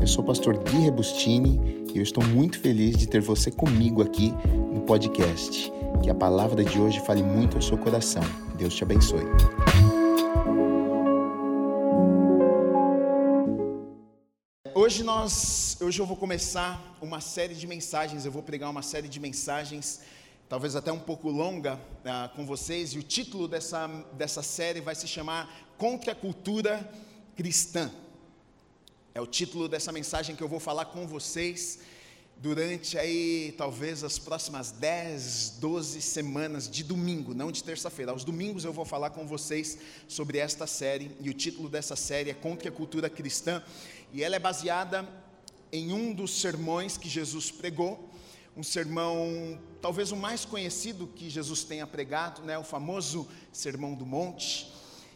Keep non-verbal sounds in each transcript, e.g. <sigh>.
Eu sou o pastor Gui Rebustini e eu estou muito feliz de ter você comigo aqui no podcast. Que a palavra de hoje fale muito ao seu coração. Deus te abençoe. Hoje nós, hoje eu vou começar uma série de mensagens, eu vou pregar uma série de mensagens talvez até um pouco longa uh, com vocês, e o título dessa, dessa série vai se chamar Contra a Cultura Cristã. É o título dessa mensagem que eu vou falar com vocês durante aí talvez as próximas 10, 12 semanas de domingo, não de terça-feira. Aos domingos eu vou falar com vocês sobre esta série e o título dessa série é Contra a Cultura Cristã e ela é baseada em um dos sermões que Jesus pregou, um sermão talvez o mais conhecido que Jesus tenha pregado, né, o famoso Sermão do Monte.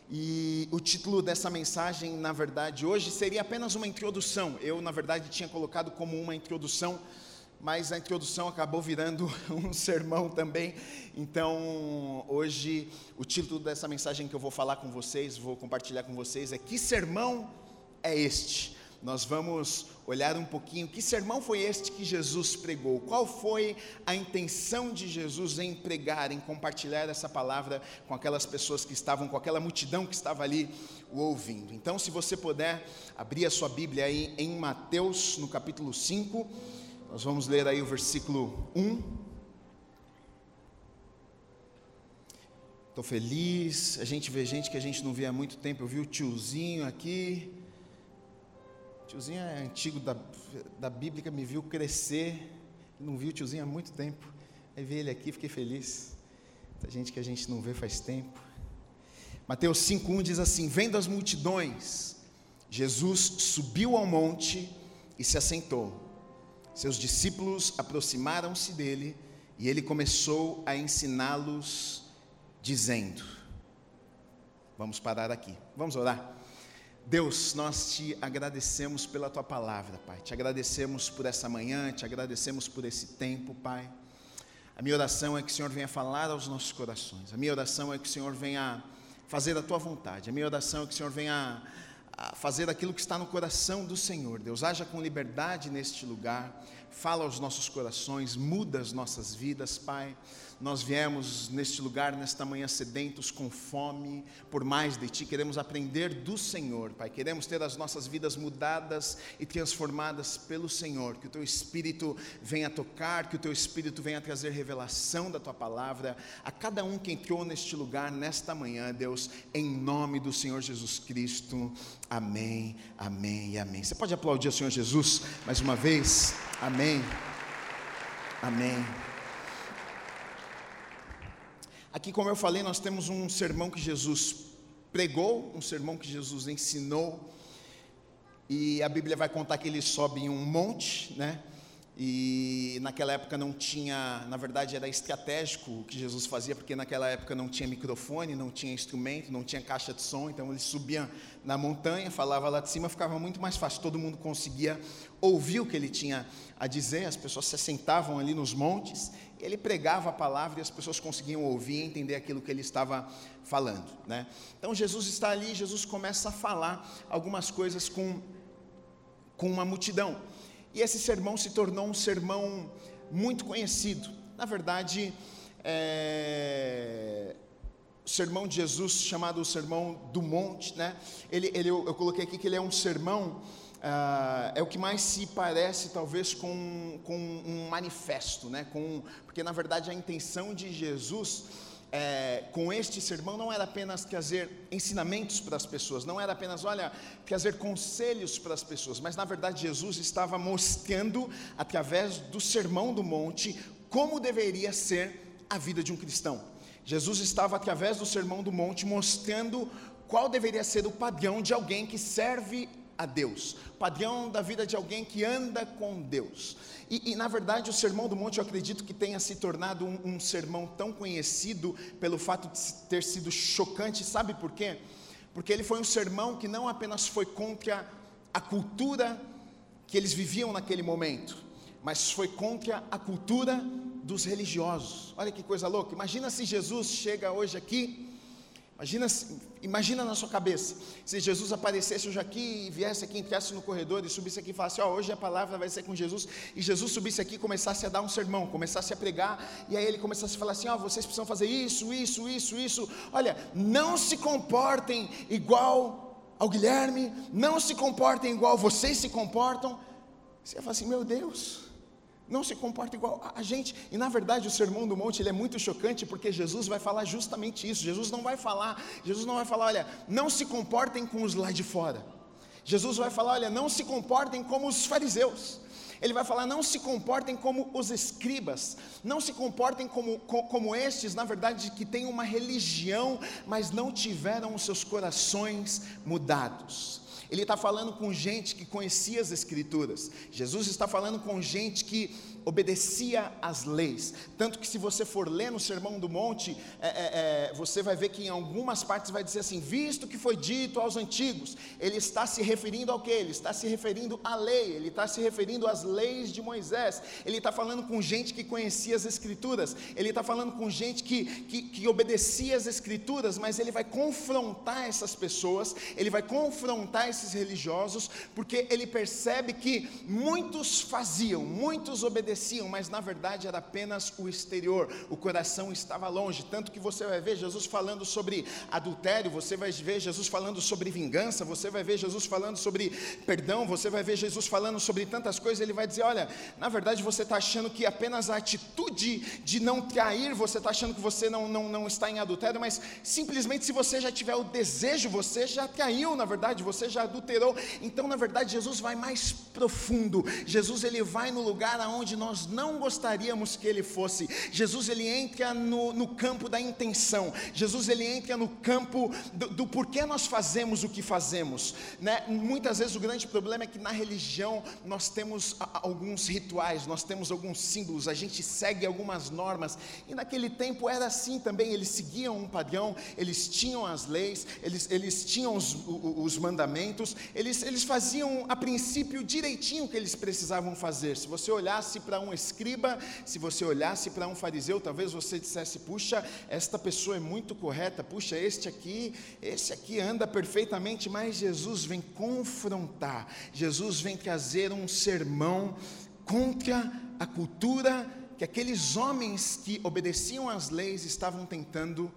E o título dessa mensagem, na verdade, hoje seria apenas uma introdução. Eu, na verdade, tinha colocado como uma introdução, mas a introdução acabou virando <laughs> um sermão também. Então, hoje, o título dessa mensagem que eu vou falar com vocês, vou compartilhar com vocês é: Que sermão é este? Nós vamos olhar um pouquinho que sermão foi este que Jesus pregou, qual foi a intenção de Jesus em pregar, em compartilhar essa palavra com aquelas pessoas que estavam, com aquela multidão que estava ali o ouvindo. Então, se você puder abrir a sua Bíblia aí em Mateus, no capítulo 5, nós vamos ler aí o versículo 1. Estou feliz, a gente vê gente que a gente não vê há muito tempo. Eu vi o tiozinho aqui, tiozinho é antigo da, da Bíblia, me viu crescer, não viu o tiozinho há muito tempo. Aí vi ele aqui, fiquei feliz. Muita gente que a gente não vê faz tempo. Mateus 5,1 diz assim: Vendo as multidões, Jesus subiu ao monte e se assentou. Seus discípulos aproximaram-se dele e ele começou a ensiná-los, dizendo: Vamos parar aqui, vamos orar. Deus, nós te agradecemos pela tua palavra, Pai. Te agradecemos por essa manhã, te agradecemos por esse tempo, Pai. A minha oração é que o Senhor venha falar aos nossos corações. A minha oração é que o Senhor venha fazer a tua vontade. A minha oração é que o Senhor venha fazer aquilo que está no coração do Senhor. Deus, haja com liberdade neste lugar. Fala aos nossos corações, muda as nossas vidas, Pai. Nós viemos neste lugar, nesta manhã, sedentos, com fome, por mais de Ti, queremos aprender do Senhor, Pai. Queremos ter as nossas vidas mudadas e transformadas pelo Senhor. Que o Teu Espírito venha tocar, que o Teu Espírito venha trazer revelação da Tua palavra a cada um que entrou neste lugar, nesta manhã, Deus, em nome do Senhor Jesus Cristo. Amém, amém e amém. Você pode aplaudir o Senhor Jesus mais uma vez? Amém, amém. Aqui, como eu falei, nós temos um sermão que Jesus pregou, um sermão que Jesus ensinou, e a Bíblia vai contar que ele sobe em um monte, né? E naquela época não tinha, na verdade era estratégico o que Jesus fazia, porque naquela época não tinha microfone, não tinha instrumento, não tinha caixa de som, então ele subia na montanha, falava lá de cima, ficava muito mais fácil, todo mundo conseguia ouvir o que ele tinha a dizer, as pessoas se sentavam ali nos montes, ele pregava a palavra e as pessoas conseguiam ouvir e entender aquilo que ele estava falando, né? Então Jesus está ali, Jesus começa a falar algumas coisas com com uma multidão. E esse sermão se tornou um sermão muito conhecido. Na verdade, é, o sermão de Jesus, chamado o Sermão do Monte, né? Ele, ele, eu, eu coloquei aqui que ele é um sermão, uh, é o que mais se parece, talvez, com, com um manifesto, né? Com, porque, na verdade, a intenção de Jesus é, com este sermão não era apenas trazer ensinamentos para as pessoas, não era apenas, olha, trazer conselhos para as pessoas, mas na verdade Jesus estava mostrando, através do sermão do monte, como deveria ser a vida de um cristão. Jesus estava, através do sermão do monte, mostrando qual deveria ser o padrão de alguém que serve a Deus, padrão da vida de alguém que anda com Deus. E, e, na verdade o Sermão do Monte eu acredito que tenha se tornado um, um sermão tão conhecido pelo fato de ter sido chocante, sabe por quê? Porque ele foi um sermão que não apenas foi contra a cultura que eles viviam naquele momento, mas foi contra a cultura dos religiosos. Olha que coisa louca. Imagina se Jesus chega hoje aqui Imagina, imagina na sua cabeça, se Jesus aparecesse hoje aqui e viesse aqui, entrasse no corredor e subisse aqui e falasse, ó, oh, hoje a palavra vai ser com Jesus, e Jesus subisse aqui e começasse a dar um sermão, começasse a pregar, e aí ele começasse a falar assim, ó, oh, vocês precisam fazer isso, isso, isso, isso, olha, não se comportem igual ao Guilherme, não se comportem igual vocês se comportam, você ia falar assim, meu Deus, não se comporta igual a gente. E na verdade o Sermão do Monte ele é muito chocante porque Jesus vai falar justamente isso. Jesus não vai falar, Jesus não vai falar, olha, não se comportem com os lá de fora. Jesus vai falar, olha, não se comportem como os fariseus. Ele vai falar, não se comportem como os escribas, não se comportem como, como estes, na verdade, que têm uma religião, mas não tiveram os seus corações mudados. Ele está falando com gente que conhecia as Escrituras. Jesus está falando com gente que obedecia às leis. Tanto que, se você for ler no Sermão do Monte, é, é, é, você vai ver que em algumas partes vai dizer assim: visto que foi dito aos antigos, ele está se referindo ao que? Ele está se referindo à lei, ele está se referindo às leis de Moisés. Ele está falando com gente que conhecia as Escrituras, ele está falando com gente que, que, que obedecia às Escrituras, mas ele vai confrontar essas pessoas, ele vai confrontar esses religiosos, porque ele percebe que muitos faziam, muitos obedeciam pareciam, mas na verdade era apenas o exterior, o coração estava longe. Tanto que você vai ver Jesus falando sobre adultério, você vai ver Jesus falando sobre vingança, você vai ver Jesus falando sobre perdão, você vai ver Jesus falando sobre tantas coisas. Ele vai dizer: Olha, na verdade você está achando que apenas a atitude de não trair, você está achando que você não, não, não está em adultério, mas simplesmente se você já tiver o desejo, você já traiu, na verdade, você já adulterou. Então, na verdade, Jesus vai mais profundo. Jesus ele vai no lugar aonde nós nós não gostaríamos que ele fosse. Jesus ele entra no, no campo da intenção. Jesus ele entra no campo do, do porquê nós fazemos o que fazemos. Né? Muitas vezes o grande problema é que na religião nós temos alguns rituais, nós temos alguns símbolos, a gente segue algumas normas. E naquele tempo era assim também. Eles seguiam um padrão, eles tinham as leis, eles, eles tinham os, os mandamentos, eles, eles faziam a princípio direitinho o que eles precisavam fazer. Se você olhasse para um escriba, se você olhasse para um fariseu, talvez você dissesse: puxa, esta pessoa é muito correta, puxa, este aqui, esse aqui anda perfeitamente, mas Jesus vem confrontar, Jesus vem trazer um sermão contra a cultura que aqueles homens que obedeciam às leis estavam tentando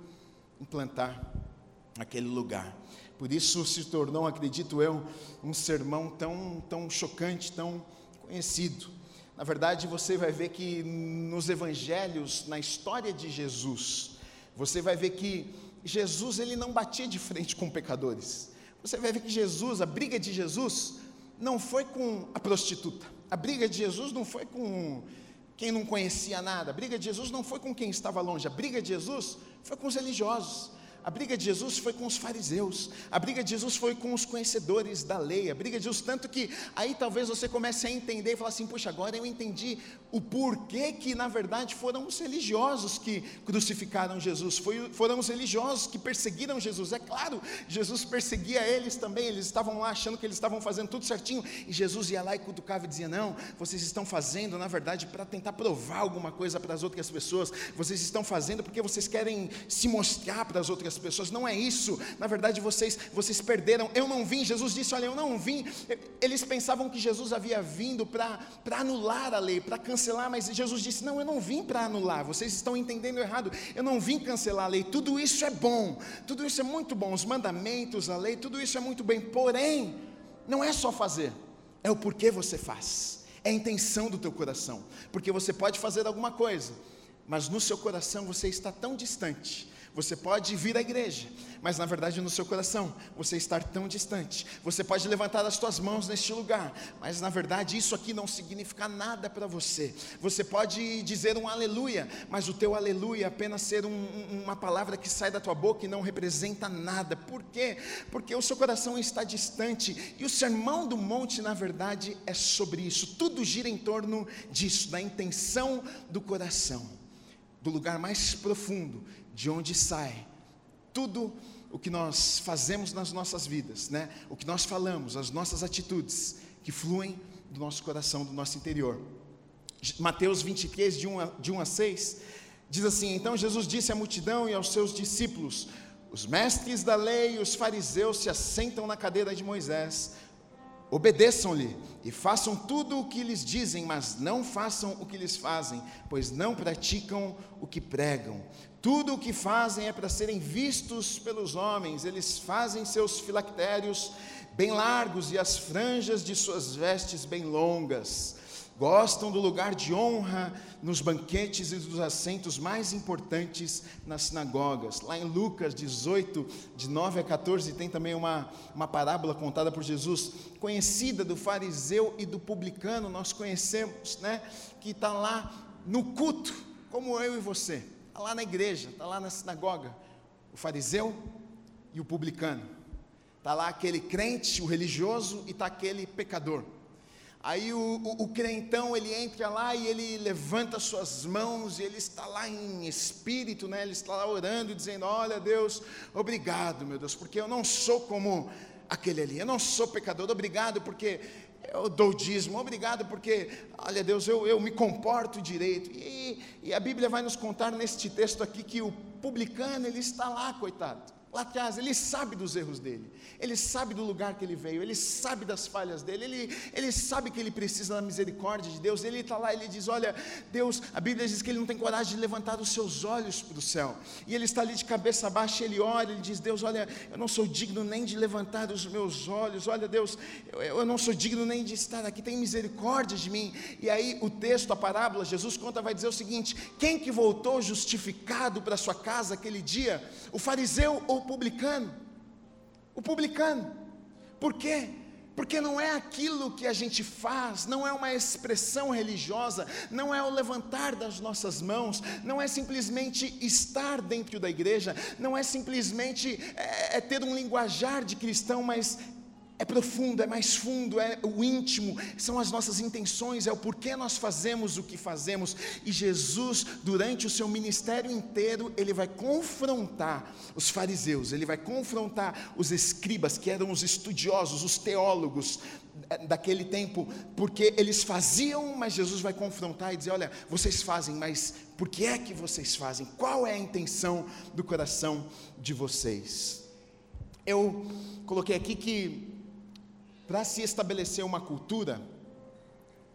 implantar naquele lugar. Por isso se tornou, acredito eu, um sermão tão, tão chocante, tão conhecido. Na verdade, você vai ver que nos evangelhos, na história de Jesus, você vai ver que Jesus ele não batia de frente com pecadores. Você vai ver que Jesus, a briga de Jesus, não foi com a prostituta. A briga de Jesus não foi com quem não conhecia nada. A briga de Jesus não foi com quem estava longe. A briga de Jesus foi com os religiosos. A briga de Jesus foi com os fariseus, a briga de Jesus foi com os conhecedores da lei, a briga de Jesus, tanto que aí talvez você comece a entender e falar assim: puxa, agora eu entendi o porquê que na verdade foram os religiosos que crucificaram Jesus, foi, foram os religiosos que perseguiram Jesus. É claro, Jesus perseguia eles também, eles estavam lá achando que eles estavam fazendo tudo certinho, e Jesus ia lá e cutucava e dizia: não, vocês estão fazendo na verdade para tentar provar alguma coisa para as outras pessoas, vocês estão fazendo porque vocês querem se mostrar para as outras as pessoas. Não é isso. Na verdade, vocês, vocês perderam. Eu não vim. Jesus disse: Olha, eu não vim. Eles pensavam que Jesus havia vindo para anular a lei, para cancelar, mas Jesus disse: Não, eu não vim para anular. Vocês estão entendendo errado. Eu não vim cancelar a lei. Tudo isso é bom. Tudo isso é muito bom. Os mandamentos, a lei, tudo isso é muito bem. Porém, não é só fazer, é o porquê você faz. É a intenção do teu coração. Porque você pode fazer alguma coisa, mas no seu coração você está tão distante você pode vir à igreja, mas na verdade no seu coração você estar tão distante. Você pode levantar as suas mãos neste lugar, mas na verdade isso aqui não significa nada para você. Você pode dizer um aleluia, mas o teu aleluia é apenas ser um, uma palavra que sai da tua boca e não representa nada. Por quê? Porque o seu coração está distante e o sermão do monte, na verdade, é sobre isso. Tudo gira em torno disso, da intenção do coração, do lugar mais profundo de onde sai tudo o que nós fazemos nas nossas vidas, né? O que nós falamos, as nossas atitudes que fluem do nosso coração, do nosso interior. Mateus 23, de 1 a, de 1 a 6, diz assim: Então Jesus disse à multidão e aos seus discípulos: Os mestres da lei e os fariseus se assentam na cadeira de Moisés. Obedeçam-lhe e façam tudo o que lhes dizem, mas não façam o que lhes fazem, pois não praticam o que pregam. Tudo o que fazem é para serem vistos pelos homens. Eles fazem seus filactérios bem largos e as franjas de suas vestes bem longas gostam do lugar de honra nos banquetes e dos assentos mais importantes nas sinagogas. Lá em Lucas 18, de 9 a 14, tem também uma, uma parábola contada por Jesus, conhecida do fariseu e do publicano, nós conhecemos, né? Que está lá no culto, como eu e você, está lá na igreja, está lá na sinagoga, o fariseu e o publicano. Está lá aquele crente, o religioso, e está aquele pecador. Aí o, o, o, crentão ele entra lá e ele levanta suas mãos e ele está lá em espírito, né? Ele está lá orando e dizendo: Olha Deus, obrigado, meu Deus, porque eu não sou como aquele ali, eu não sou pecador, obrigado porque eu dou dízimo, obrigado porque, olha Deus, eu, eu me comporto direito. E, e a Bíblia vai nos contar neste texto aqui que o publicano ele está lá, coitado lá atrás, ele sabe dos erros dele, ele sabe do lugar que ele veio, ele sabe das falhas dele, ele, ele sabe que ele precisa da misericórdia de Deus, ele está lá, ele diz: Olha, Deus, a Bíblia diz que ele não tem coragem de levantar os seus olhos para o céu, e ele está ali de cabeça baixa, ele olha, ele diz: Deus, olha, eu não sou digno nem de levantar os meus olhos, olha, Deus, eu, eu não sou digno nem de estar aqui, tem misericórdia de mim. E aí o texto, a parábola, Jesus conta, vai dizer o seguinte: Quem que voltou justificado para sua casa aquele dia? O fariseu ou o publicano. O publicano. Por quê? Porque não é aquilo que a gente faz, não é uma expressão religiosa, não é o levantar das nossas mãos, não é simplesmente estar dentro da igreja, não é simplesmente é, é ter um linguajar de cristão, mas é profundo, é mais fundo, é o íntimo, são as nossas intenções, é o porquê nós fazemos o que fazemos. E Jesus, durante o seu ministério inteiro, ele vai confrontar os fariseus, ele vai confrontar os escribas, que eram os estudiosos, os teólogos daquele tempo, porque eles faziam, mas Jesus vai confrontar e dizer: Olha, vocês fazem, mas por que é que vocês fazem? Qual é a intenção do coração de vocês? Eu coloquei aqui que para se estabelecer uma cultura,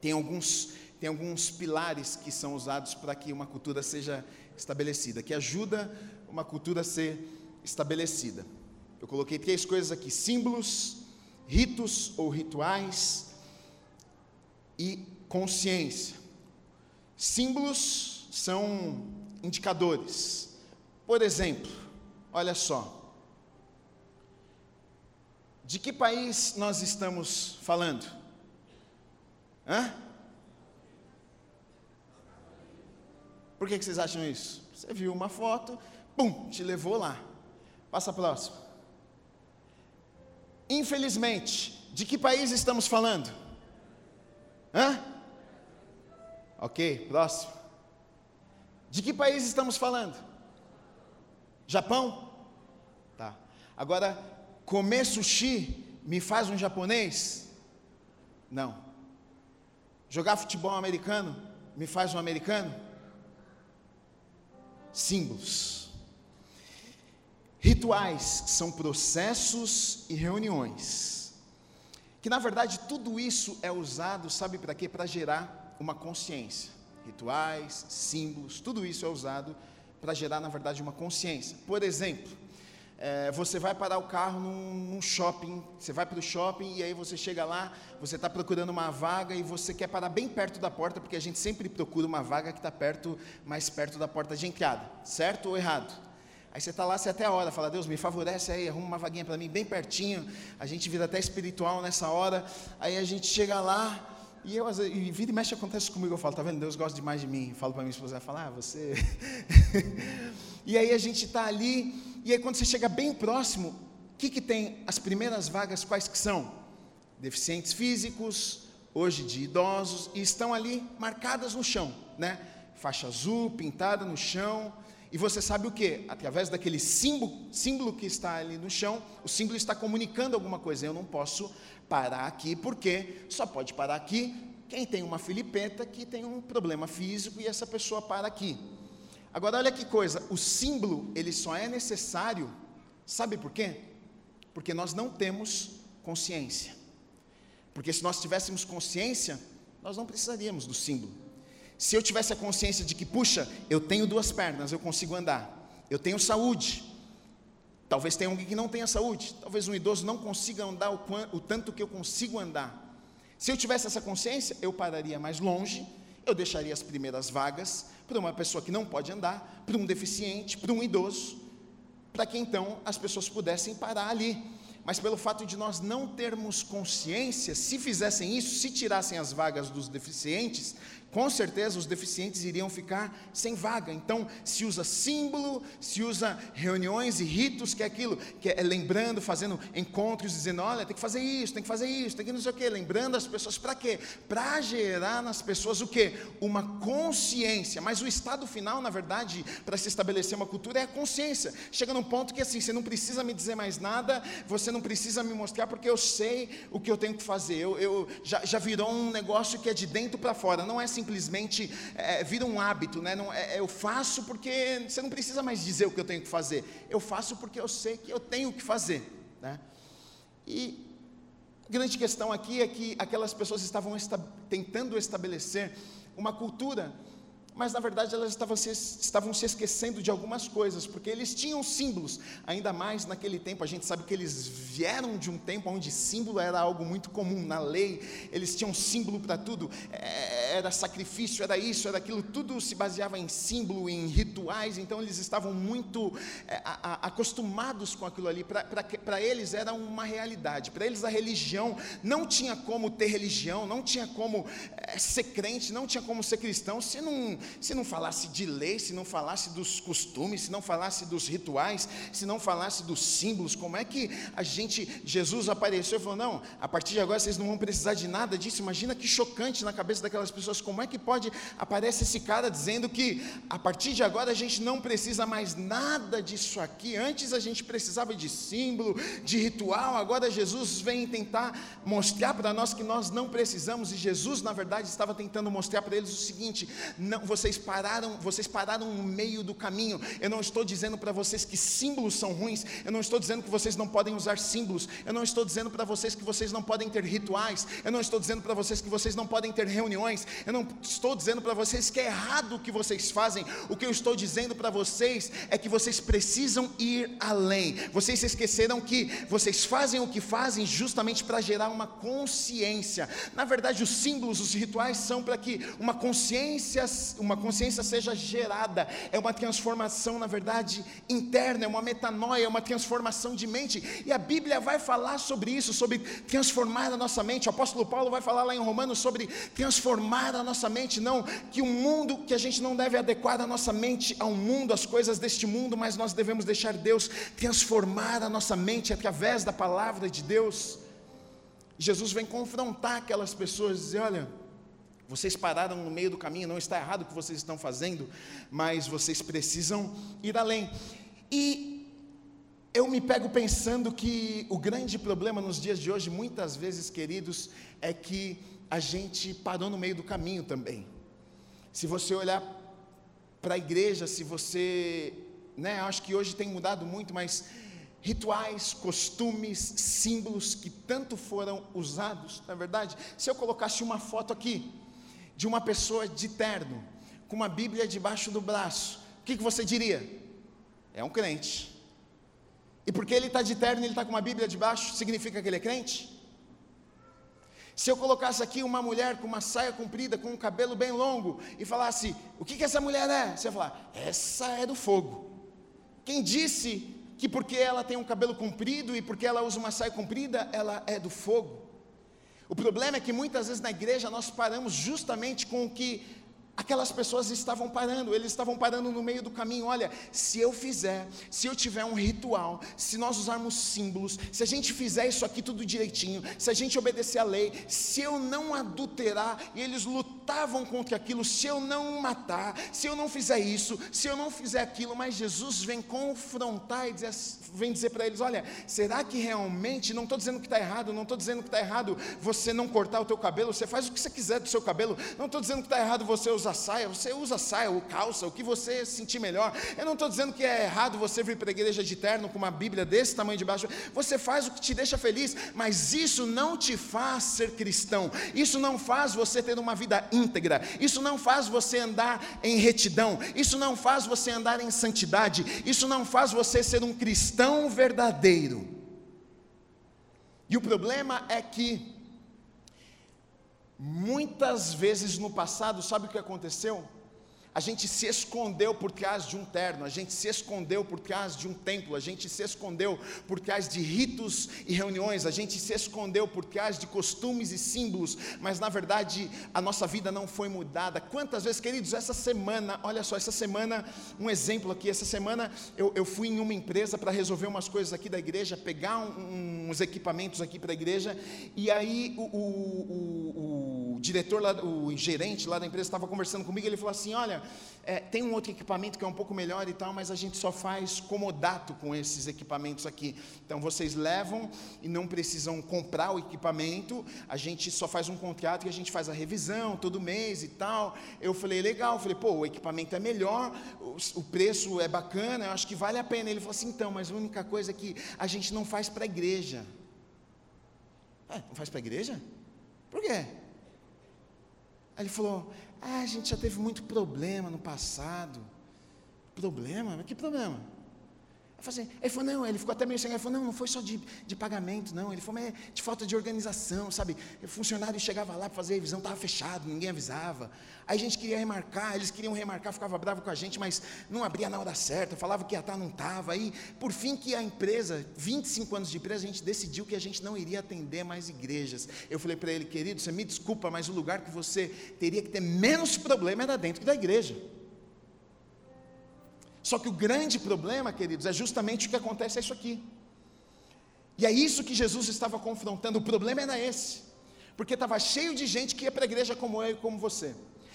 tem alguns, tem alguns pilares que são usados para que uma cultura seja estabelecida, que ajuda uma cultura a ser estabelecida. Eu coloquei três coisas aqui: símbolos, ritos ou rituais e consciência. Símbolos são indicadores. Por exemplo, olha só, de que país nós estamos falando? Hã? Por que, que vocês acham isso? Você viu uma foto, pum, te levou lá. Passa a próxima. Infelizmente, de que país estamos falando? Hã? Ok, próximo. De que país estamos falando? Japão? Tá. Agora, comer sushi me faz um japonês? Não. Jogar futebol americano me faz um americano? Símbolos. Rituais são processos e reuniões. Que na verdade tudo isso é usado, sabe para quê? Para gerar uma consciência. Rituais, símbolos, tudo isso é usado para gerar, na verdade, uma consciência. Por exemplo, é, você vai parar o carro num, num shopping, você vai para o shopping e aí você chega lá, você está procurando uma vaga e você quer parar bem perto da porta, porque a gente sempre procura uma vaga que está perto, mais perto da porta de entrada, certo ou errado? Aí você está lá, você até a hora, fala, Deus, me favorece aí, arruma uma vaguinha para mim bem pertinho, a gente vira até espiritual nessa hora, aí a gente chega lá, e eu, e vira e mexe acontece comigo, eu falo, tá vendo, Deus gosta demais de mim, eu falo para minha esposa, ela fala, ah, você... <laughs> e aí a gente está ali, e aí quando você chega bem próximo, o que, que tem as primeiras vagas, quais que são? Deficientes físicos, hoje de idosos, e estão ali marcadas no chão, né? Faixa azul, pintada no chão, e você sabe o que? Através daquele símbolo, símbolo que está ali no chão, o símbolo está comunicando alguma coisa. Eu não posso parar aqui, porque só pode parar aqui quem tem uma filipeta que tem um problema físico e essa pessoa para aqui. Agora olha que coisa, o símbolo ele só é necessário Sabe por quê? Porque nós não temos consciência. Porque se nós tivéssemos consciência, nós não precisaríamos do símbolo. Se eu tivesse a consciência de que, puxa, eu tenho duas pernas, eu consigo andar, eu tenho saúde, talvez tenha alguém que não tenha saúde, talvez um idoso não consiga andar o, o tanto que eu consigo andar. Se eu tivesse essa consciência, eu pararia mais longe, eu deixaria as primeiras vagas para uma pessoa que não pode andar, para um deficiente, para um idoso, para que então as pessoas pudessem parar ali. Mas pelo fato de nós não termos consciência, se fizessem isso, se tirassem as vagas dos deficientes, com certeza os deficientes iriam ficar sem vaga. Então, se usa símbolo, se usa reuniões e ritos, que é aquilo, que é lembrando, fazendo encontros, dizendo: olha, tem que fazer isso, tem que fazer isso, tem que não sei o quê, lembrando as pessoas, para quê? Para gerar nas pessoas o quê? Uma consciência. Mas o estado final, na verdade, para se estabelecer uma cultura é a consciência. Chega num ponto que assim, você não precisa me dizer mais nada, você não precisa me mostrar, porque eu sei o que eu tenho que fazer. Eu, eu já, já virou um negócio que é de dentro para fora, não é assim simplesmente é, vira um hábito, né? Não, é, eu faço porque você não precisa mais dizer o que eu tenho que fazer. Eu faço porque eu sei que eu tenho que fazer, né? E a grande questão aqui é que aquelas pessoas estavam esta, tentando estabelecer uma cultura mas na verdade elas estavam se, estavam se esquecendo de algumas coisas, porque eles tinham símbolos, ainda mais naquele tempo, a gente sabe que eles vieram de um tempo onde símbolo era algo muito comum, na lei, eles tinham símbolo para tudo, é, era sacrifício, era isso, era aquilo, tudo se baseava em símbolo, em rituais, então eles estavam muito é, a, acostumados com aquilo ali, para eles era uma realidade, para eles a religião não tinha como ter religião, não tinha como é, ser crente, não tinha como ser cristão, se não se não falasse de lei, se não falasse dos costumes, se não falasse dos rituais, se não falasse dos símbolos, como é que a gente, Jesus apareceu e falou: não, a partir de agora vocês não vão precisar de nada disso. Imagina que chocante na cabeça daquelas pessoas, como é que pode aparecer esse cara dizendo que a partir de agora a gente não precisa mais nada disso aqui. Antes a gente precisava de símbolo, de ritual, agora Jesus vem tentar mostrar para nós que nós não precisamos, e Jesus, na verdade, estava tentando mostrar para eles o seguinte: não, vocês pararam, vocês pararam no meio do caminho. Eu não estou dizendo para vocês que símbolos são ruins, eu não estou dizendo que vocês não podem usar símbolos, eu não estou dizendo para vocês que vocês não podem ter rituais, eu não estou dizendo para vocês que vocês não podem ter reuniões, eu não estou dizendo para vocês que é errado o que vocês fazem. O que eu estou dizendo para vocês é que vocês precisam ir além. Vocês se esqueceram que vocês fazem o que fazem justamente para gerar uma consciência. Na verdade, os símbolos, os rituais são para que uma consciência, uma consciência seja gerada, é uma transformação, na verdade, interna, é uma metanoia, é uma transformação de mente, e a Bíblia vai falar sobre isso, sobre transformar a nossa mente. O apóstolo Paulo vai falar lá em Romanos sobre transformar a nossa mente, não que o mundo, que a gente não deve adequar a nossa mente ao mundo, às coisas deste mundo, mas nós devemos deixar Deus transformar a nossa mente através da palavra de Deus. Jesus vem confrontar aquelas pessoas e dizer: olha, vocês pararam no meio do caminho, não está errado o que vocês estão fazendo, mas vocês precisam ir além. E eu me pego pensando que o grande problema nos dias de hoje, muitas vezes, queridos, é que a gente parou no meio do caminho também. Se você olhar para a igreja, se você, né, acho que hoje tem mudado muito, mas rituais, costumes, símbolos que tanto foram usados, na é verdade, se eu colocasse uma foto aqui, de uma pessoa de terno, com uma Bíblia debaixo do braço, o que, que você diria? É um crente. E porque ele está de terno e ele está com uma Bíblia debaixo, significa que ele é crente? Se eu colocasse aqui uma mulher com uma saia comprida, com um cabelo bem longo, e falasse, o que, que essa mulher é? Você ia falar, essa é do fogo. Quem disse que porque ela tem um cabelo comprido e porque ela usa uma saia comprida, ela é do fogo? O problema é que muitas vezes na igreja nós paramos justamente com o que aquelas pessoas estavam parando, eles estavam parando no meio do caminho. Olha, se eu fizer, se eu tiver um ritual, se nós usarmos símbolos, se a gente fizer isso aqui tudo direitinho, se a gente obedecer a lei, se eu não adulterar, e eles lutavam contra aquilo, se eu não matar, se eu não fizer isso, se eu não fizer aquilo, mas Jesus vem confrontar e dizer, vem dizer para eles: olha, será que realmente, não estou dizendo que está errado, não estou dizendo que está errado você não cortar o teu cabelo, você faz o que você quiser do seu cabelo, não estou dizendo que está errado você usar saia, você usa saia ou calça, o que você sentir melhor, eu não estou dizendo que é errado você vir para a igreja de terno com uma Bíblia desse tamanho de baixo, você faz o que te deixa feliz, mas isso não te faz ser cristão, isso não faz você ter uma vida íntegra, isso não faz você andar em retidão, isso não faz você andar em santidade, isso não faz você ser um cristão verdadeiro. E o problema é que, muitas vezes no passado, sabe o que aconteceu? A gente se escondeu por trás de um terno, a gente se escondeu por trás de um templo, a gente se escondeu por trás de ritos e reuniões, a gente se escondeu por trás de costumes e símbolos, mas na verdade a nossa vida não foi mudada. Quantas vezes, queridos, essa semana, olha só, essa semana, um exemplo aqui, essa semana eu, eu fui em uma empresa para resolver umas coisas aqui da igreja, pegar um, uns equipamentos aqui para a igreja, e aí o, o, o, o diretor, lá, o gerente lá da empresa estava conversando comigo, ele falou assim: olha é, tem um outro equipamento que é um pouco melhor e tal, mas a gente só faz comodato com esses equipamentos aqui. Então vocês levam e não precisam comprar o equipamento, a gente só faz um contrato e a gente faz a revisão todo mês e tal. Eu falei, legal, eu falei, pô, o equipamento é melhor, o, o preço é bacana, eu acho que vale a pena. Ele falou assim, então, mas a única coisa é que a gente não faz para a igreja. Ah, não faz para a igreja? Por quê? Aí ele falou: ah, a gente já teve muito problema no passado. Problema? Mas que problema? Assim, ele falou, não, ele ficou até meio sem, ele falou, não, não foi só de, de pagamento, não, ele falou, mas é de falta de organização, sabe, o funcionário chegava lá para fazer a revisão, estava fechado, ninguém avisava, aí a gente queria remarcar, eles queriam remarcar, ficava bravo com a gente, mas não abria na hora certa, falava que ia estar, não estava, aí, por fim que a empresa, 25 anos de empresa, a gente decidiu que a gente não iria atender mais igrejas, eu falei para ele, querido, você me desculpa, mas o lugar que você teria que ter menos problema era dentro da igreja, só que o grande problema, queridos, é justamente o que acontece é isso aqui. E é isso que Jesus estava confrontando. O problema era esse. Porque estava cheio de gente que ia para a igreja como eu e como você.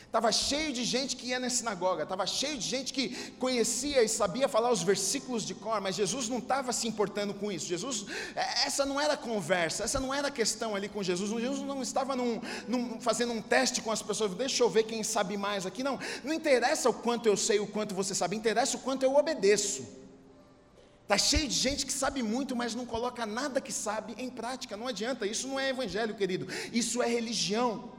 Estava cheio de gente que ia na sinagoga, estava cheio de gente que conhecia e sabia falar os versículos de cor, mas Jesus não estava se importando com isso. Jesus, é, essa não era conversa, essa não era questão ali com Jesus. Jesus não estava num, num, fazendo um teste com as pessoas, deixa eu ver quem sabe mais aqui. Não, não interessa o quanto eu sei, o quanto você sabe, interessa o quanto eu obedeço. Está cheio de gente que sabe muito, mas não coloca nada que sabe em prática. Não adianta, isso não é evangelho, querido, isso é religião.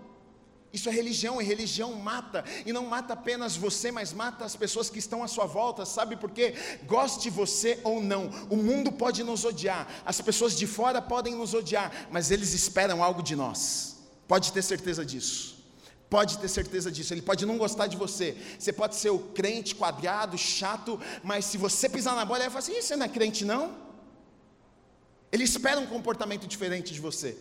Isso é religião, e religião mata, e não mata apenas você, mas mata as pessoas que estão à sua volta, sabe por quê? Goste você ou não, o mundo pode nos odiar, as pessoas de fora podem nos odiar, mas eles esperam algo de nós, pode ter certeza disso. Pode ter certeza disso, ele pode não gostar de você. Você pode ser o crente quadrado, chato, mas se você pisar na bola, ele vai falar assim: você não é crente, não? Ele espera um comportamento diferente de você.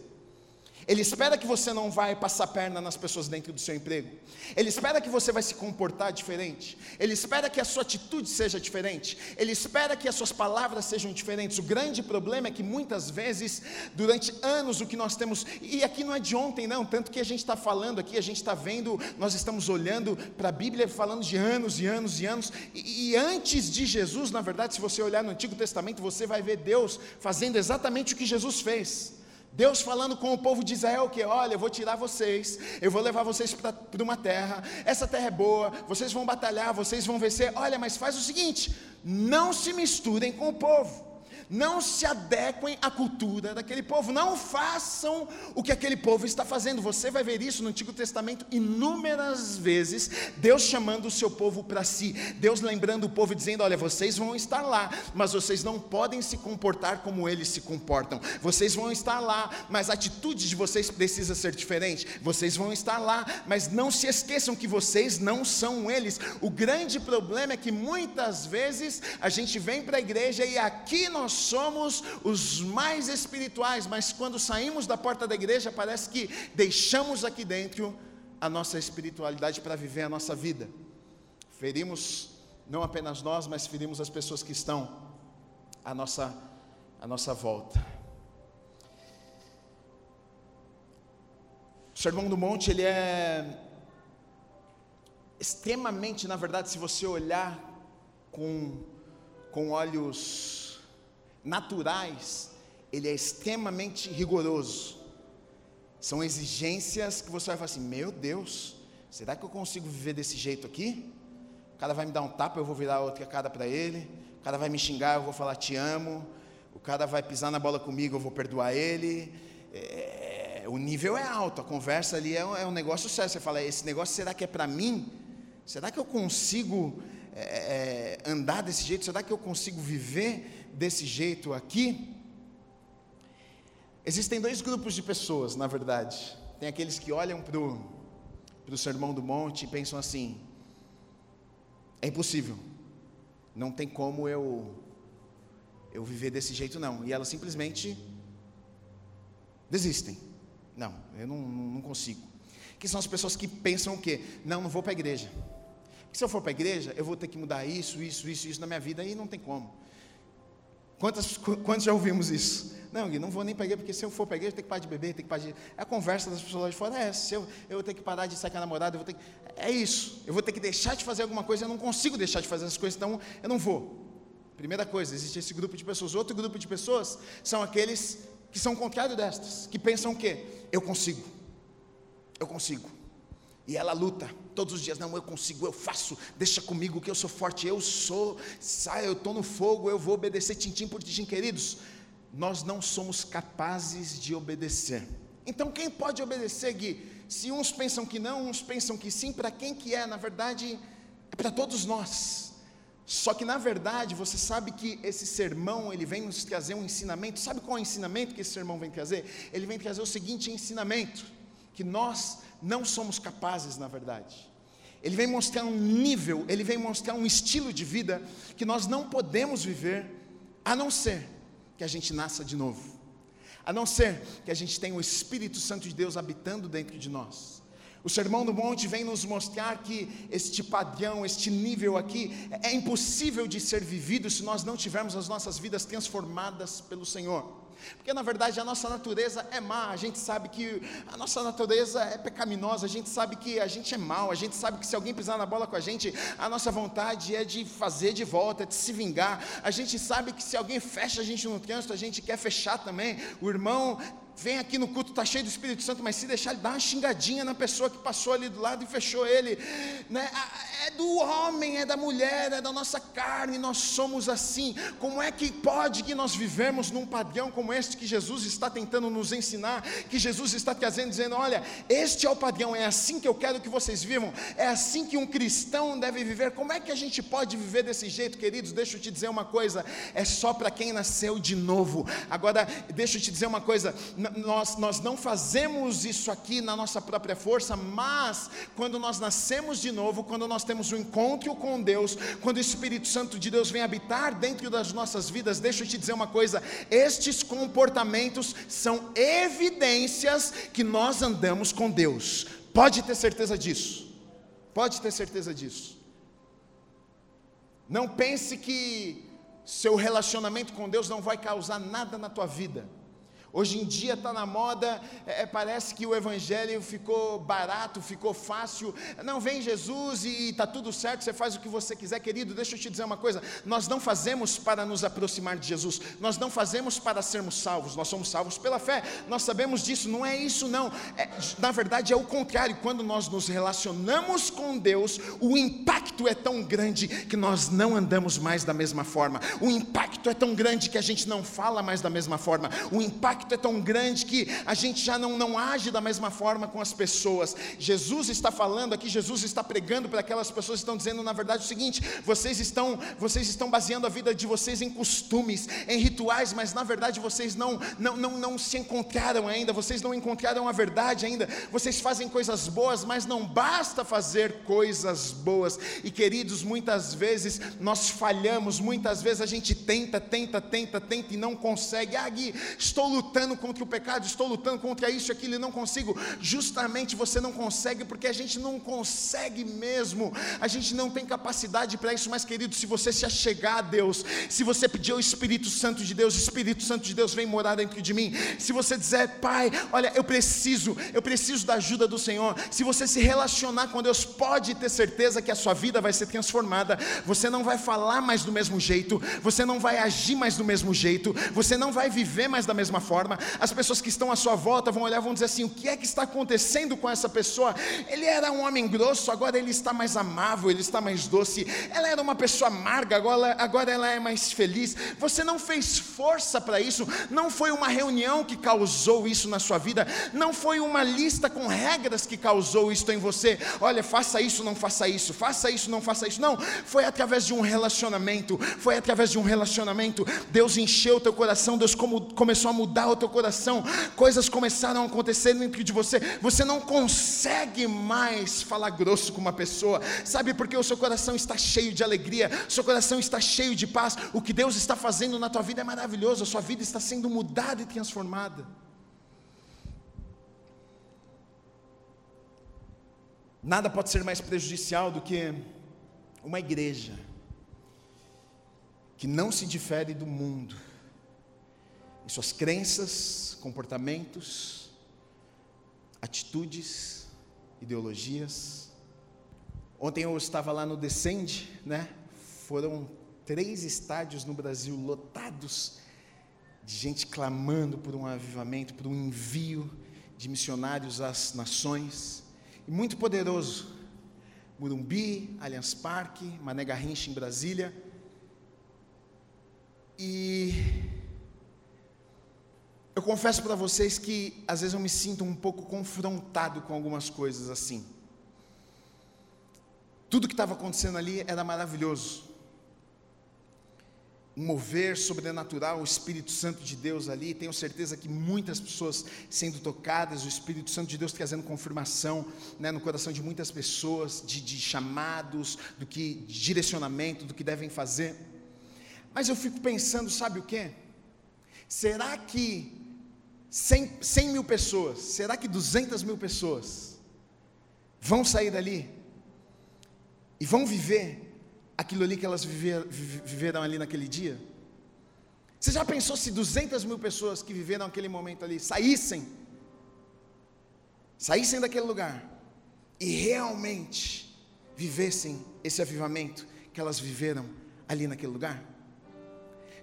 Ele espera que você não vai passar perna nas pessoas dentro do seu emprego. Ele espera que você vai se comportar diferente. Ele espera que a sua atitude seja diferente. Ele espera que as suas palavras sejam diferentes. O grande problema é que muitas vezes, durante anos, o que nós temos, e aqui não é de ontem, não, tanto que a gente está falando aqui, a gente está vendo, nós estamos olhando para a Bíblia falando de anos e anos e anos, e, e antes de Jesus, na verdade, se você olhar no Antigo Testamento, você vai ver Deus fazendo exatamente o que Jesus fez. Deus falando com o povo de Israel que, olha, eu vou tirar vocês, eu vou levar vocês para uma terra, essa terra é boa, vocês vão batalhar, vocês vão vencer. Olha, mas faz o seguinte: não se misturem com o povo não se adequem à cultura daquele povo, não façam o que aquele povo está fazendo. Você vai ver isso no Antigo Testamento inúmeras vezes, Deus chamando o seu povo para si, Deus lembrando o povo dizendo: Olha, vocês vão estar lá, mas vocês não podem se comportar como eles se comportam. Vocês vão estar lá, mas a atitude de vocês precisa ser diferente. Vocês vão estar lá, mas não se esqueçam que vocês não são eles. O grande problema é que muitas vezes a gente vem para a igreja e aqui nós somos os mais espirituais, mas quando saímos da porta da igreja, parece que deixamos aqui dentro a nossa espiritualidade para viver a nossa vida. Ferimos não apenas nós, mas ferimos as pessoas que estão à nossa, à nossa volta. O Sermão do Monte, ele é extremamente, na verdade, se você olhar com, com olhos naturais, ele é extremamente rigoroso. São exigências que você vai falar assim: meu Deus, será que eu consigo viver desse jeito aqui? O cara vai me dar um tapa, eu vou virar outra cara para ele. O cara vai me xingar, eu vou falar te amo. O cara vai pisar na bola comigo, eu vou perdoar ele. É, o nível é alto, a conversa ali é é um negócio sério. Você fala: esse negócio será que é para mim? Será que eu consigo é, é, andar desse jeito? Será que eu consigo viver desse jeito aqui? Existem dois grupos de pessoas, na verdade. Tem aqueles que olham para o Sermão do Monte e pensam assim: é impossível, não tem como eu, eu viver desse jeito, não. E elas simplesmente desistem. Não, eu não, não consigo. Que são as pessoas que pensam o quê? Não, não vou para a igreja. Porque se eu for para a igreja, eu vou ter que mudar isso, isso, isso, isso na minha vida e não tem como. Quantas, quantos já ouvimos isso? Não, Gui, não vou nem igreja, porque se eu for igreja, eu tenho que parar de beber, tenho que parar de. A conversa das pessoas lá de fora é. Se eu, eu vou ter que parar de sair com a namorada, eu vou ter que. É isso. Eu vou ter que deixar de fazer alguma coisa, eu não consigo deixar de fazer essas coisas, então eu não vou. Primeira coisa, existe esse grupo de pessoas. Outro grupo de pessoas são aqueles que são contrário destas, que pensam o quê? Eu consigo. Eu consigo. E ela luta todos os dias, não, eu consigo, eu faço, deixa comigo que eu sou forte, eu sou, sai, eu estou no fogo, eu vou obedecer tintim por tintim, queridos. Nós não somos capazes de obedecer. Então quem pode obedecer, Gui? Se uns pensam que não, uns pensam que sim, para quem que é? Na verdade, é para todos nós. Só que na verdade, você sabe que esse sermão, ele vem nos trazer um ensinamento. Sabe qual é o ensinamento que esse sermão vem trazer? Ele vem trazer o seguinte ensinamento: que nós não somos capazes, na verdade. Ele vem mostrar um nível, ele vem mostrar um estilo de vida que nós não podemos viver, a não ser que a gente nasça de novo, a não ser que a gente tenha o Espírito Santo de Deus habitando dentro de nós. O Sermão do Monte vem nos mostrar que este padrão, este nível aqui, é impossível de ser vivido se nós não tivermos as nossas vidas transformadas pelo Senhor. Porque na verdade a nossa natureza é má, a gente sabe que a nossa natureza é pecaminosa, a gente sabe que a gente é mal, a gente sabe que se alguém pisar na bola com a gente, a nossa vontade é de fazer de volta, de se vingar. A gente sabe que se alguém fecha a gente no trânsito, a gente quer fechar também. O irmão vem aqui no culto, está cheio do Espírito Santo, mas se deixar ele dar uma xingadinha na pessoa que passou ali do lado e fechou ele, né? é do homem, é da mulher, é da nossa carne, nós somos assim. Como é que pode que nós vivemos num padrão como este que Jesus está tentando nos ensinar, que Jesus está trazendo, dizendo: olha, este é o padrão, é assim que eu quero que vocês vivam, é assim que um cristão deve viver. Como é que a gente pode viver desse jeito, queridos? Deixa eu te dizer uma coisa: é só para quem nasceu de novo. Agora, deixa eu te dizer uma coisa nós, nós não fazemos isso aqui na nossa própria força, mas quando nós nascemos de novo, quando nós temos um encontro com Deus, quando o Espírito Santo de Deus vem habitar dentro das nossas vidas, deixa eu te dizer uma coisa: estes comportamentos são evidências que nós andamos com Deus. Pode ter certeza disso. Pode ter certeza disso. Não pense que seu relacionamento com Deus não vai causar nada na tua vida. Hoje em dia está na moda, é, é, parece que o evangelho ficou barato, ficou fácil. Não vem Jesus e está tudo certo, você faz o que você quiser, querido. Deixa eu te dizer uma coisa: nós não fazemos para nos aproximar de Jesus, nós não fazemos para sermos salvos, nós somos salvos pela fé. Nós sabemos disso, não é isso, não. É, na verdade, é o contrário. Quando nós nos relacionamos com Deus, o impacto é tão grande que nós não andamos mais da mesma forma. O impacto é tão grande que a gente não fala mais da mesma forma. O impacto impacto é tão grande que a gente já não, não age da mesma forma com as pessoas. Jesus está falando aqui, Jesus está pregando para aquelas pessoas que estão dizendo, na verdade, o seguinte: vocês estão, vocês estão baseando a vida de vocês em costumes, em rituais, mas na verdade vocês não, não, não, não se encontraram ainda, vocês não encontraram a verdade ainda. Vocês fazem coisas boas, mas não basta fazer coisas boas. E queridos, muitas vezes nós falhamos, muitas vezes a gente tenta, tenta, tenta, tenta e não consegue. Ah, Gui, estou lutando lutando contra o pecado, estou lutando contra isso aquilo e não consigo. Justamente você não consegue porque a gente não consegue mesmo. A gente não tem capacidade para isso, mas querido, se você se achegar a Deus, se você pedir ao Espírito Santo de Deus, Espírito Santo de Deus vem morar dentro de mim. Se você dizer, Pai, olha, eu preciso, eu preciso da ajuda do Senhor. Se você se relacionar com Deus, pode ter certeza que a sua vida vai ser transformada. Você não vai falar mais do mesmo jeito, você não vai agir mais do mesmo jeito, você não vai viver mais da mesma forma. As pessoas que estão à sua volta vão olhar e vão dizer assim: o que é que está acontecendo com essa pessoa? Ele era um homem grosso, agora ele está mais amável, ele está mais doce. Ela era uma pessoa amarga, agora, agora ela é mais feliz. Você não fez força para isso, não foi uma reunião que causou isso na sua vida, não foi uma lista com regras que causou isso em você. Olha, faça isso, não faça isso, faça isso, não faça isso. Não, foi através de um relacionamento, foi através de um relacionamento. Deus encheu teu coração, Deus como, começou a mudar o teu coração, coisas começaram a acontecer dentro de você. Você não consegue mais falar grosso com uma pessoa, sabe, porque o seu coração está cheio de alegria, seu coração está cheio de paz. O que Deus está fazendo na tua vida é maravilhoso, a sua vida está sendo mudada e transformada. Nada pode ser mais prejudicial do que uma igreja que não se difere do mundo em suas crenças, comportamentos, atitudes, ideologias. Ontem eu estava lá no Descende, né? Foram três estádios no Brasil lotados de gente clamando por um avivamento, por um envio de missionários às nações. E muito poderoso. Murumbi, Allianz Parque, Mané Garrincha em Brasília. E eu confesso para vocês que às vezes eu me sinto um pouco confrontado com algumas coisas assim. Tudo que estava acontecendo ali era maravilhoso. Um mover sobrenatural, o Espírito Santo de Deus ali. Tenho certeza que muitas pessoas sendo tocadas, o Espírito Santo de Deus trazendo confirmação né, no coração de muitas pessoas, de, de chamados, do que de direcionamento, do que devem fazer. Mas eu fico pensando, sabe o que? Será que 100, 100 mil pessoas, será que 200 mil pessoas vão sair dali e vão viver aquilo ali que elas viver, viveram ali naquele dia? Você já pensou se 200 mil pessoas que viveram aquele momento ali saíssem, saíssem daquele lugar e realmente vivessem esse avivamento que elas viveram ali naquele lugar?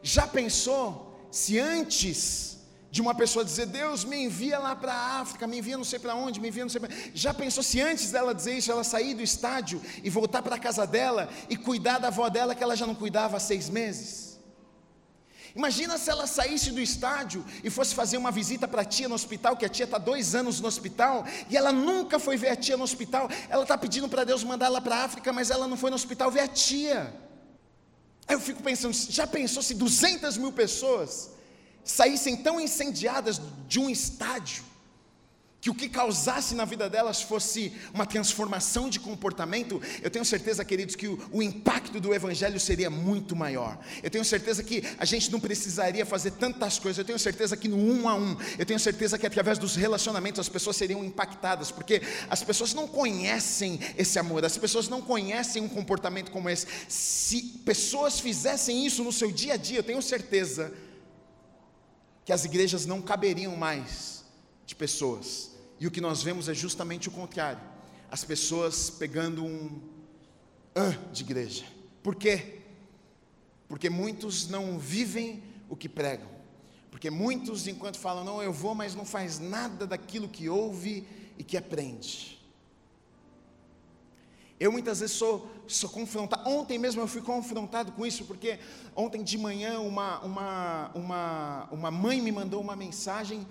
Já pensou se antes de uma pessoa dizer, Deus me envia lá para a África, me envia não sei para onde, me envia não sei para Já pensou se antes dela dizer isso, ela sair do estádio e voltar para a casa dela e cuidar da avó dela que ela já não cuidava há seis meses? Imagina se ela saísse do estádio e fosse fazer uma visita para a tia no hospital, que a tia está dois anos no hospital, e ela nunca foi ver a tia no hospital. Ela está pedindo para Deus mandar ela para a África, mas ela não foi no hospital ver a tia. Aí eu fico pensando, já pensou se 200 mil pessoas saíssem tão incendiadas de um estádio, que o que causasse na vida delas fosse uma transformação de comportamento, eu tenho certeza, queridos, que o, o, impacto do Evangelho seria muito maior. Eu tenho certeza que a gente não precisaria fazer tantas coisas. Eu tenho certeza que no um a um, eu tenho certeza que através dos relacionamentos as pessoas seriam impactadas, porque as pessoas não conhecem esse amor, as pessoas não conhecem um comportamento como esse. Se pessoas fizessem isso no seu dia a dia, eu tenho certeza que as igrejas não caberiam mais de pessoas. E o que nós vemos é justamente o contrário. As pessoas pegando um uh, de igreja. Por quê? Porque muitos não vivem o que pregam. Porque muitos, enquanto falam, não, eu vou, mas não faz nada daquilo que ouve e que aprende. Eu muitas vezes sou, sou confrontado. Ontem mesmo eu fui confrontado com isso, porque ontem de manhã uma, uma, uma, uma mãe me mandou uma mensagem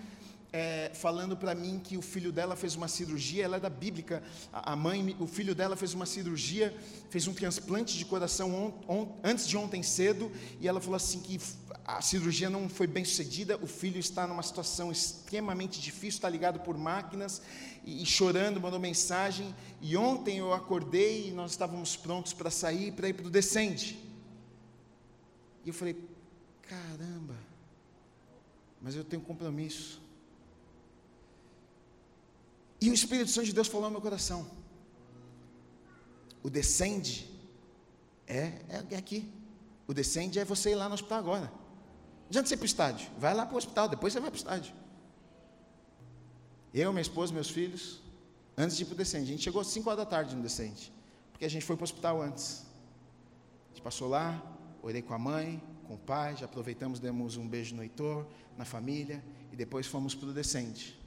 é, falando para mim que o filho dela fez uma cirurgia, ela é da bíblica, a, a mãe, o filho dela fez uma cirurgia, fez um transplante de coração on, on, antes de ontem cedo, e ela falou assim que a cirurgia não foi bem sucedida, o filho está numa situação extremamente difícil, está ligado por máquinas, e, e chorando, mandou mensagem, e ontem eu acordei e nós estávamos prontos para sair, para ir para o Descende. E eu falei, caramba, mas eu tenho compromisso. E o Espírito Santo de Deus falou no meu coração: o descende é, é, é aqui. O descende é você ir lá no hospital agora. Adianta você ir para o estádio. Vai lá para o hospital, depois você vai para o estádio. Eu, minha esposa, meus filhos, antes de ir para o descende. A gente chegou às 5 horas da tarde no descende. Porque a gente foi para o hospital antes. A gente passou lá, orei com a mãe, com o pai, já aproveitamos, demos um beijo no Heitor, na família, e depois fomos para o descende.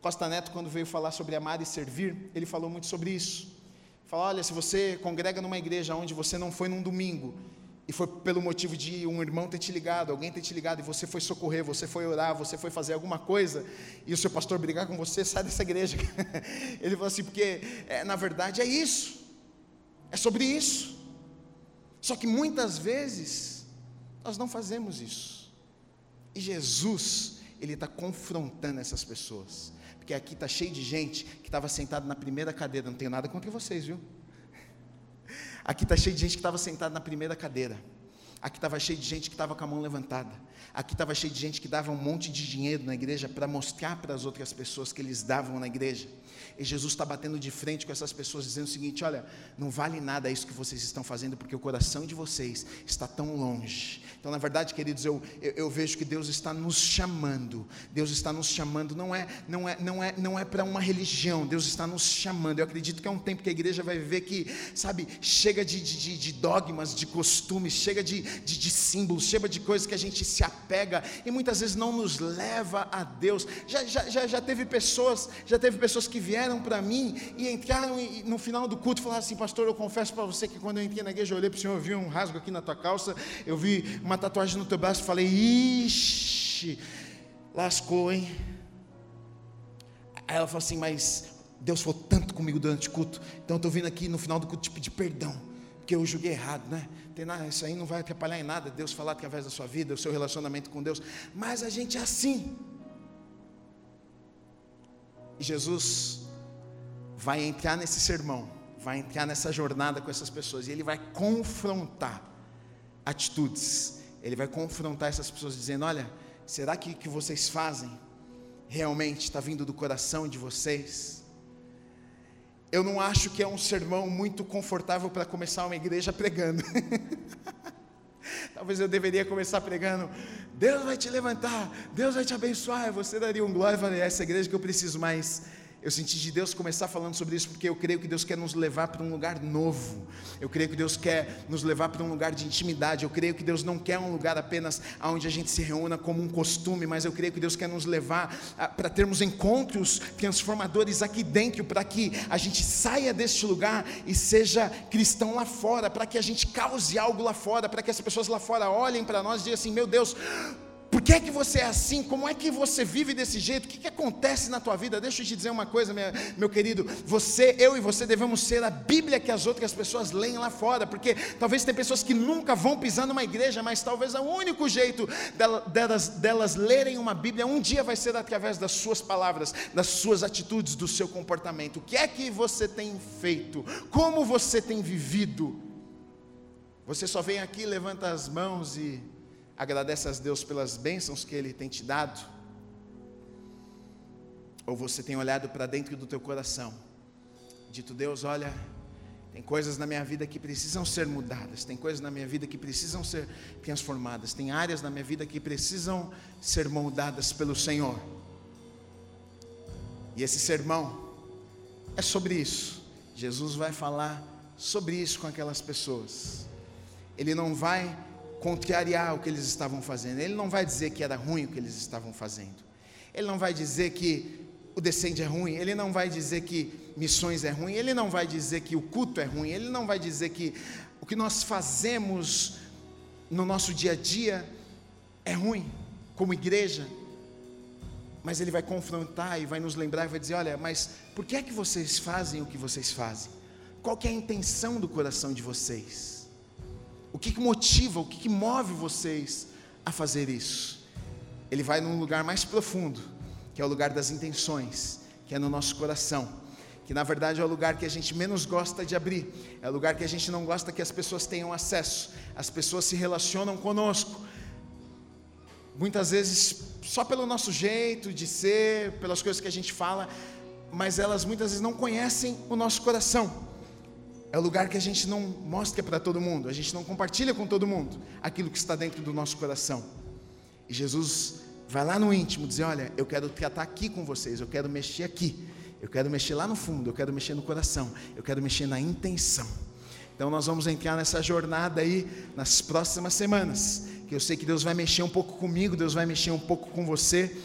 Costa Neto, quando veio falar sobre amar e servir, ele falou muito sobre isso. Fala, olha, se você congrega numa igreja onde você não foi num domingo, e foi pelo motivo de um irmão ter te ligado, alguém ter te ligado, e você foi socorrer, você foi orar, você foi fazer alguma coisa, e o seu pastor brigar com você, sai dessa igreja. <laughs> Ele falou assim, porque é, na verdade é isso, é sobre isso. Só que muitas vezes nós não fazemos isso. E Jesus, Ele está confrontando essas pessoas porque aqui está cheio de gente que estava sentado na primeira cadeira. Não tenho nada contra vocês, viu? Aqui está cheio de gente que estava sentado na primeira cadeira. Aqui estava cheio de gente que estava com a mão levantada. Aqui estava cheio de gente que dava um monte de dinheiro na igreja para mostrar para as outras pessoas que eles davam na igreja. E Jesus está batendo de frente com essas pessoas, dizendo o seguinte: olha, não vale nada isso que vocês estão fazendo, porque o coração de vocês está tão longe. Então, na verdade, queridos, eu, eu, eu, vejo que Deus está nos chamando. Deus está nos chamando, não é, não é, não é, não é para uma religião. Deus está nos chamando. Eu acredito que é um tempo que a igreja vai viver que, sabe, chega de, de, de dogmas, de costumes, chega de, de, de símbolos, chega de coisas que a gente se apega e muitas vezes não nos leva a Deus. Já, já, já, já teve pessoas, já teve pessoas que vieram para mim e entraram e, no final do culto falaram assim, pastor, eu confesso para você que quando eu entrei na igreja, eu olhei para o Senhor, eu vi um rasgo aqui na tua calça, eu vi uma tatuagem no teu braço falei: Ixi, lascou, hein? Aí ela falou assim: Mas Deus falou tanto comigo durante o culto, então eu estou vindo aqui no final do culto te pedir perdão, porque eu julguei errado, né? Tem nada, isso aí não vai atrapalhar em nada, Deus falar através da sua vida, o seu relacionamento com Deus, mas a gente é assim. Jesus vai entrar nesse sermão, vai entrar nessa jornada com essas pessoas, e ele vai confrontar atitudes ele vai confrontar essas pessoas dizendo: Olha, será que o que vocês fazem realmente está vindo do coração de vocês? Eu não acho que é um sermão muito confortável para começar uma igreja pregando. <laughs> Talvez eu deveria começar pregando: Deus vai te levantar, Deus vai te abençoar. Você daria um glória e falaria: essa igreja que eu preciso mais eu senti de Deus começar falando sobre isso porque eu creio que Deus quer nos levar para um lugar novo. Eu creio que Deus quer nos levar para um lugar de intimidade. Eu creio que Deus não quer um lugar apenas onde a gente se reúna como um costume, mas eu creio que Deus quer nos levar para termos encontros transformadores aqui dentro, para que a gente saia deste lugar e seja cristão lá fora, para que a gente cause algo lá fora, para que as pessoas lá fora olhem para nós e digam assim: meu Deus por que é que você é assim? Como é que você vive desse jeito? O que, que acontece na tua vida? Deixa eu te dizer uma coisa, minha, meu querido. Você, eu e você devemos ser a Bíblia que as outras pessoas leem lá fora, porque talvez tem pessoas que nunca vão pisar numa igreja, mas talvez o único jeito delas, delas lerem uma Bíblia um dia vai ser através das suas palavras, das suas atitudes, do seu comportamento. O que é que você tem feito? Como você tem vivido? Você só vem aqui, levanta as mãos e agradece a Deus pelas bênçãos que Ele tem te dado? Ou você tem olhado para dentro do teu coração, dito, Deus, olha, tem coisas na minha vida que precisam ser mudadas, tem coisas na minha vida que precisam ser transformadas, tem áreas na minha vida que precisam ser moldadas pelo Senhor. E esse sermão é sobre isso. Jesus vai falar sobre isso com aquelas pessoas. Ele não vai contrariar o que eles estavam fazendo. Ele não vai dizer que era ruim o que eles estavam fazendo. Ele não vai dizer que o descende é ruim. Ele não vai dizer que missões é ruim. Ele não vai dizer que o culto é ruim. Ele não vai dizer que o que nós fazemos no nosso dia a dia é ruim, como igreja. Mas ele vai confrontar e vai nos lembrar e vai dizer: olha, mas por que é que vocês fazem o que vocês fazem? Qual é a intenção do coração de vocês? O que, que motiva, o que, que move vocês a fazer isso? Ele vai num lugar mais profundo, que é o lugar das intenções, que é no nosso coração, que na verdade é o lugar que a gente menos gosta de abrir, é o lugar que a gente não gosta que as pessoas tenham acesso, as pessoas se relacionam conosco, muitas vezes só pelo nosso jeito de ser, pelas coisas que a gente fala, mas elas muitas vezes não conhecem o nosso coração. É o lugar que a gente não mostra para todo mundo, a gente não compartilha com todo mundo aquilo que está dentro do nosso coração. E Jesus vai lá no íntimo dizer: Olha, eu quero tratar aqui com vocês, eu quero mexer aqui, eu quero mexer lá no fundo, eu quero mexer no coração, eu quero mexer na intenção. Então nós vamos entrar nessa jornada aí nas próximas semanas, que eu sei que Deus vai mexer um pouco comigo, Deus vai mexer um pouco com você.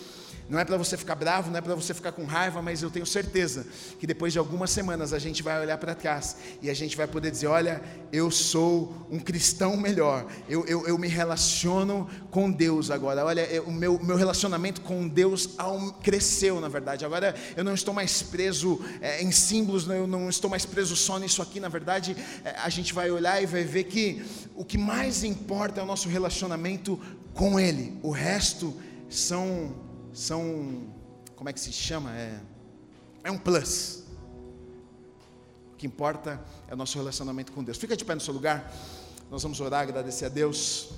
Não é para você ficar bravo, não é para você ficar com raiva, mas eu tenho certeza que depois de algumas semanas a gente vai olhar para trás e a gente vai poder dizer: olha, eu sou um cristão melhor, eu, eu, eu me relaciono com Deus agora. Olha, eu, o meu, meu relacionamento com Deus cresceu, na verdade. Agora eu não estou mais preso é, em símbolos, eu não estou mais preso só nisso aqui. Na verdade, é, a gente vai olhar e vai ver que o que mais importa é o nosso relacionamento com Ele, o resto são são, como é que se chama? É, é um plus. O que importa é o nosso relacionamento com Deus. Fica de pé no seu lugar. Nós vamos orar, agradecer a Deus.